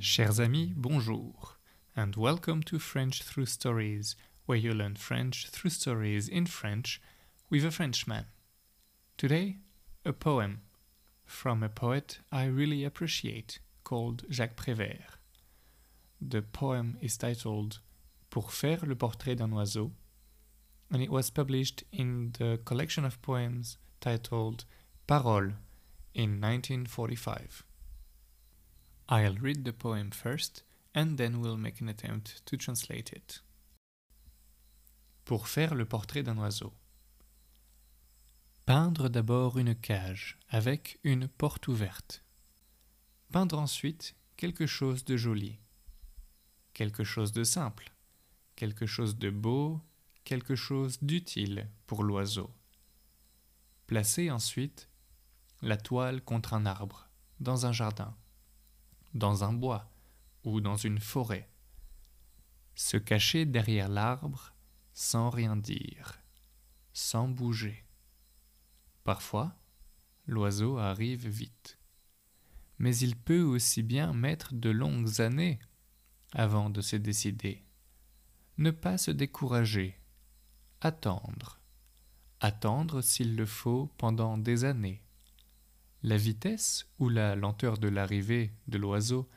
Chers amis, bonjour, and welcome to French Through Stories, where you learn French through stories in French with a Frenchman. Today, a poem from a poet I really appreciate called Jacques Prévert. The poem is titled Pour faire le portrait d'un oiseau, and it was published in the collection of poems titled Paroles in 1945. I'll read the poem first and then we'll make an attempt to translate it. Pour faire le portrait d'un oiseau. Peindre d'abord une cage avec une porte ouverte. Peindre ensuite quelque chose de joli, quelque chose de simple, quelque chose de beau, quelque chose d'utile pour l'oiseau. Placer ensuite la toile contre un arbre, dans un jardin, dans un bois ou dans une forêt. Se cacher derrière l'arbre sans rien dire, sans bouger. Parfois, l'oiseau arrive vite. Mais il peut aussi bien mettre de longues années avant de se décider. Ne pas se décourager. Attendre. Attendre s'il le faut pendant des années. La vitesse ou la lenteur de l'arrivée de l'oiseau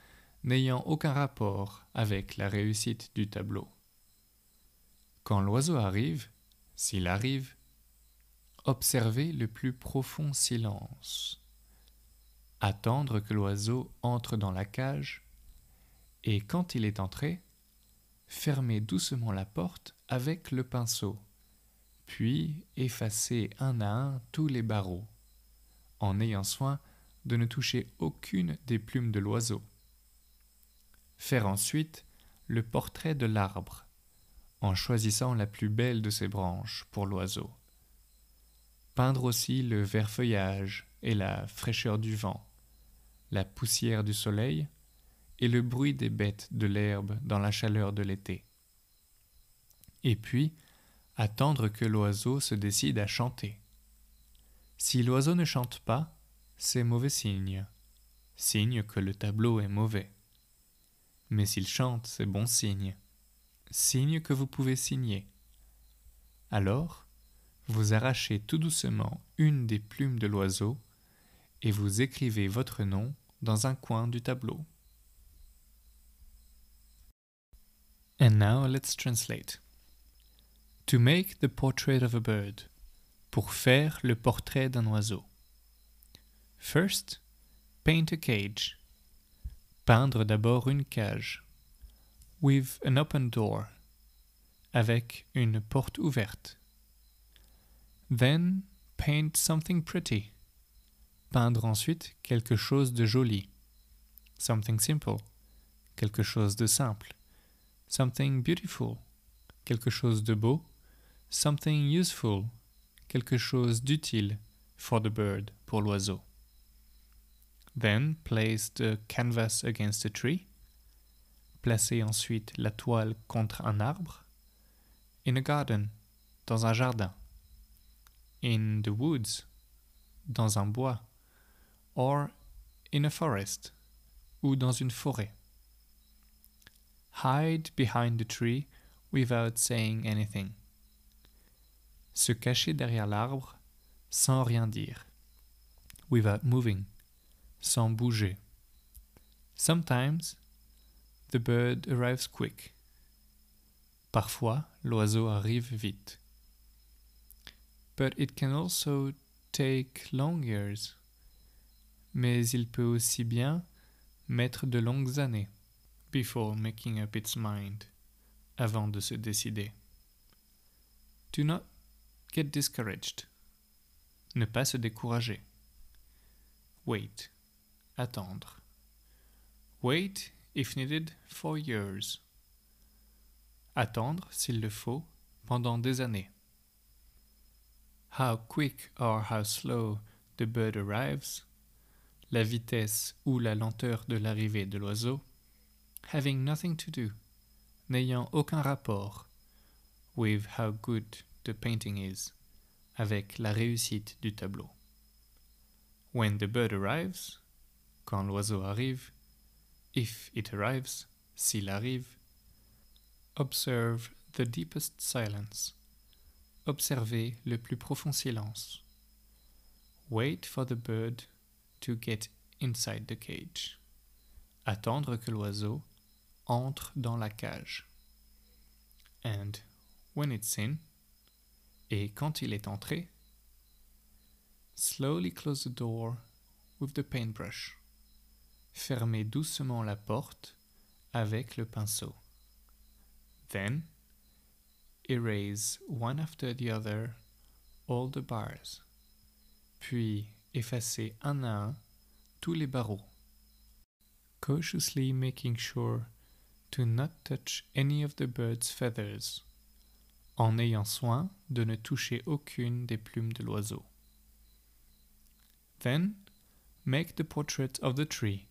n'ayant aucun rapport avec la réussite du tableau. Quand l'oiseau arrive, s'il arrive, observez le plus profond silence. Attendre que l'oiseau entre dans la cage, et quand il est entré, fermez doucement la porte avec le pinceau, puis effacez un à un tous les barreaux en ayant soin de ne toucher aucune des plumes de l'oiseau. Faire ensuite le portrait de l'arbre, en choisissant la plus belle de ses branches pour l'oiseau. Peindre aussi le vert feuillage et la fraîcheur du vent, la poussière du soleil et le bruit des bêtes de l'herbe dans la chaleur de l'été. Et puis, attendre que l'oiseau se décide à chanter. Si l'oiseau ne chante pas, c'est mauvais signe, signe que le tableau est mauvais. Mais s'il chante, c'est bon signe, signe que vous pouvez signer. Alors, vous arrachez tout doucement une des plumes de l'oiseau et vous écrivez votre nom dans un coin du tableau. And now let's translate. To make the portrait of a bird. Pour faire le portrait d'un oiseau. First, paint a cage. Peindre d'abord une cage. With an open door. Avec une porte ouverte. Then, paint something pretty. Peindre ensuite quelque chose de joli. Something simple. Quelque chose de simple. Something beautiful. Quelque chose de beau. Something useful quelque chose d'utile for the bird, pour l'oiseau. Then place the canvas against a tree. Placez ensuite la toile contre un arbre. In a garden, dans un jardin. In the woods, dans un bois. Or in a forest, ou dans une forêt. Hide behind the tree without saying anything se cacher derrière l'arbre sans rien dire. Without moving, sans bouger. Sometimes the bird arrives quick. Parfois, l'oiseau arrive vite. But it can also take long years. Mais il peut aussi bien mettre de longues années before making up its mind, avant de se décider. Do not Get discouraged. Ne pas se décourager. Wait. Attendre. Wait if needed for years. Attendre s'il le faut pendant des années. How quick or how slow the bird arrives. La vitesse ou la lenteur de l'arrivée de l'oiseau. Having nothing to do. N'ayant aucun rapport. With how good the painting is, avec la réussite du tableau. When the bird arrives, quand l'oiseau arrive, if it arrives, s'il arrive. Observe the deepest silence. Observez le plus profond silence. Wait for the bird to get inside the cage. Attendre que l'oiseau entre dans la cage. And when it's in, et quand il est entré, slowly close the door with the paintbrush. Fermez doucement la porte avec le pinceau. Then, erase one after the other all the bars. Puis, effacez un à un tous les barreaux. Cautiously making sure to not touch any of the bird's feathers, en ayant soin de ne toucher aucune des plumes de l'oiseau. Then, make the portrait of the tree.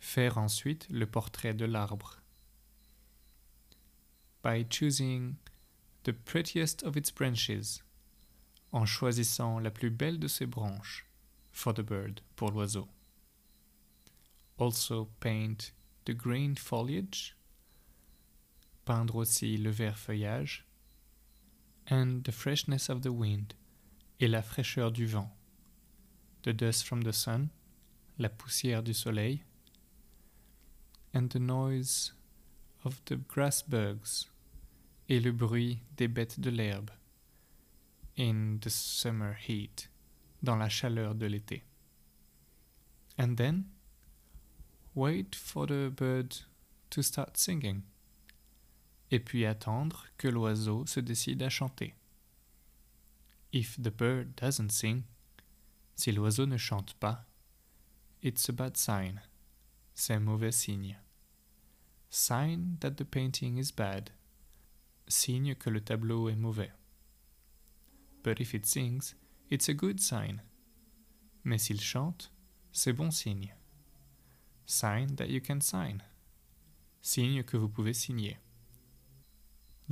Faire ensuite le portrait de l'arbre. By choosing the prettiest of its branches, en choisissant la plus belle de ses branches, for the bird, pour l'oiseau. Also paint the green foliage, peindre aussi le vert feuillage, and the freshness of the wind, et la fraîcheur du vent, the dust from the sun, la poussière du soleil, and the noise of the grass bugs, et le bruit des bêtes de l'herbe, in the summer heat, dans la chaleur de l'été. And then, wait for the bird to start singing. Et puis attendre que l'oiseau se décide à chanter. If the bird doesn't sing, si l'oiseau ne chante pas, it's a bad sign. C'est un mauvais signe. Sign that the painting is bad. Signe que le tableau est mauvais. But if it sings, it's a good sign. Mais s'il chante, c'est bon signe. Sign that you can sign. Signe que vous pouvez signer.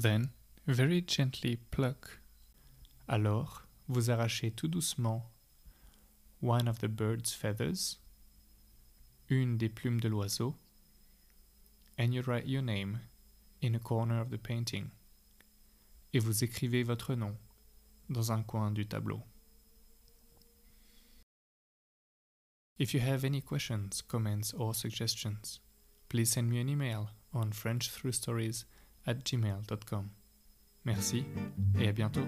Then, very gently pluck. Alors, vous arrachez tout doucement one of the bird's feathers, une des plumes de l'oiseau, and you write your name in a corner of the painting. Et vous écrivez votre nom dans un coin du tableau. If you have any questions, comments, or suggestions, please send me an email on frenchthroughstories gmail.com. Merci et à bientôt.